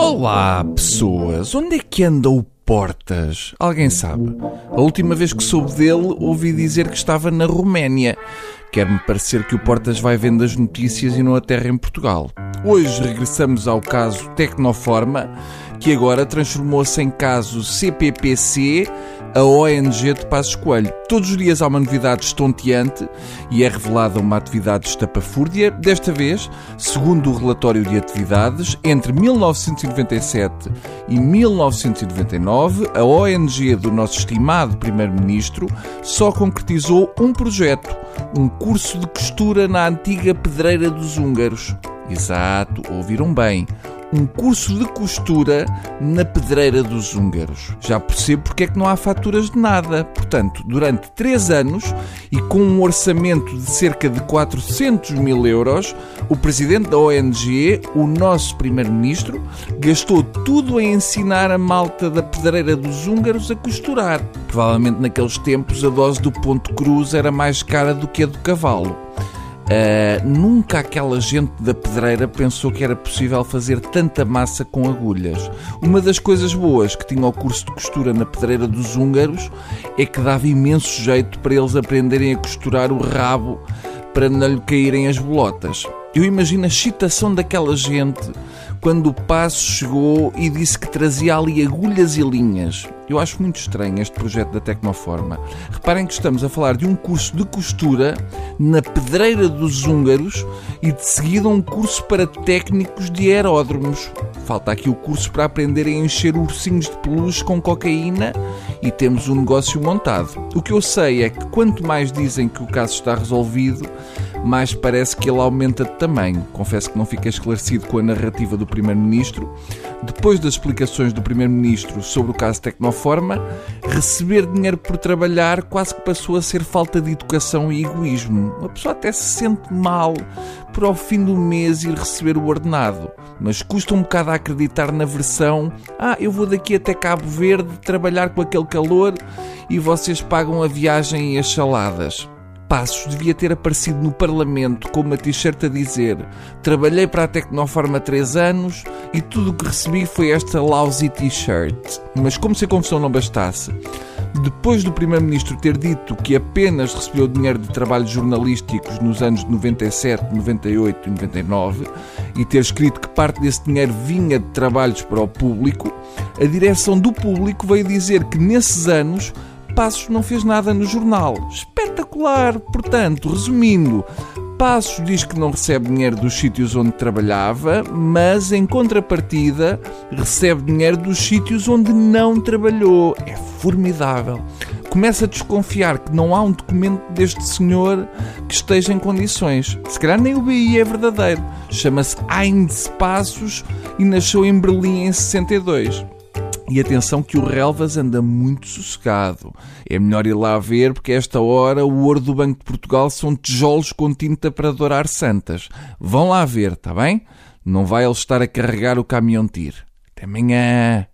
Olá, pessoas! Onde é que anda o Portas? Alguém sabe? A última vez que soube dele, ouvi dizer que estava na Roménia. Quer-me parecer que o Portas vai vendo as notícias e não aterra em Portugal. Hoje regressamos ao caso Tecnoforma, que agora transformou-se em caso CPPC, a ONG de Passos Coelho. Todos os dias há uma novidade estonteante e é revelada uma atividade estapafúrdia. Desta vez, segundo o relatório de atividades, entre 1997 e 1999, a ONG do nosso estimado Primeiro-Ministro só concretizou um projeto, um curso de costura na antiga Pedreira dos Húngaros. Exato, ouviram bem um curso de costura na pedreira dos húngaros. Já percebo porque é que não há faturas de nada. Portanto, durante três anos e com um orçamento de cerca de 400 mil euros, o presidente da ONG, o nosso primeiro-ministro, gastou tudo a ensinar a malta da pedreira dos húngaros a costurar. Provavelmente naqueles tempos a dose do ponto cruz era mais cara do que a do cavalo. Uh, nunca aquela gente da pedreira pensou que era possível fazer tanta massa com agulhas. Uma das coisas boas que tinha o curso de costura na pedreira dos húngaros é que dava imenso jeito para eles aprenderem a costurar o rabo para não lhe caírem as bolotas. Eu imagino a excitação daquela gente quando o passo chegou e disse que trazia ali agulhas e linhas. Eu acho muito estranho este projeto da Tecnoforma. Reparem que estamos a falar de um curso de costura na pedreira dos húngaros e de seguida um curso para técnicos de aeródromos. Falta aqui o curso para aprenderem a encher ursinhos de peluche com cocaína e temos um negócio montado. O que eu sei é que quanto mais dizem que o caso está resolvido, mais parece que ele aumenta de tamanho. Confesso que não fiquei esclarecido com a narrativa do Primeiro-Ministro. Depois das explicações do Primeiro-Ministro sobre o caso Tecnoforma, receber dinheiro por trabalhar quase que passou a ser falta de educação e egoísmo. A pessoa até se sente mal por ao fim do mês ir receber o ordenado, mas custa um bocado a acreditar na versão: ah, eu vou daqui até Cabo Verde trabalhar com aquele calor e vocês pagam a viagem e as saladas. Passos devia ter aparecido no Parlamento com uma t-shirt a dizer Trabalhei para a Tecnoforma há 3 anos e tudo o que recebi foi esta lousy t-shirt. Mas como se a confusão não bastasse, depois do Primeiro-Ministro ter dito que apenas recebeu dinheiro de trabalhos jornalísticos nos anos de 97, 98 e 99 e ter escrito que parte desse dinheiro vinha de trabalhos para o público, a direção do público veio dizer que nesses anos Passos não fez nada no jornal. Espetacular! Portanto, resumindo, Passos diz que não recebe dinheiro dos sítios onde trabalhava, mas em contrapartida recebe dinheiro dos sítios onde não trabalhou. É formidável. Começa a desconfiar que não há um documento deste senhor que esteja em condições. Se calhar nem o BI é verdadeiro. Chama-se Heinz Passos e nasceu em Berlim em 62. E atenção que o Relvas anda muito sossegado. É melhor ir lá ver porque a esta hora o ouro do Banco de Portugal são tijolos com tinta para dourar santas. Vão lá ver, está bem? Não vai ele estar a carregar o caminhão tir. Até amanhã.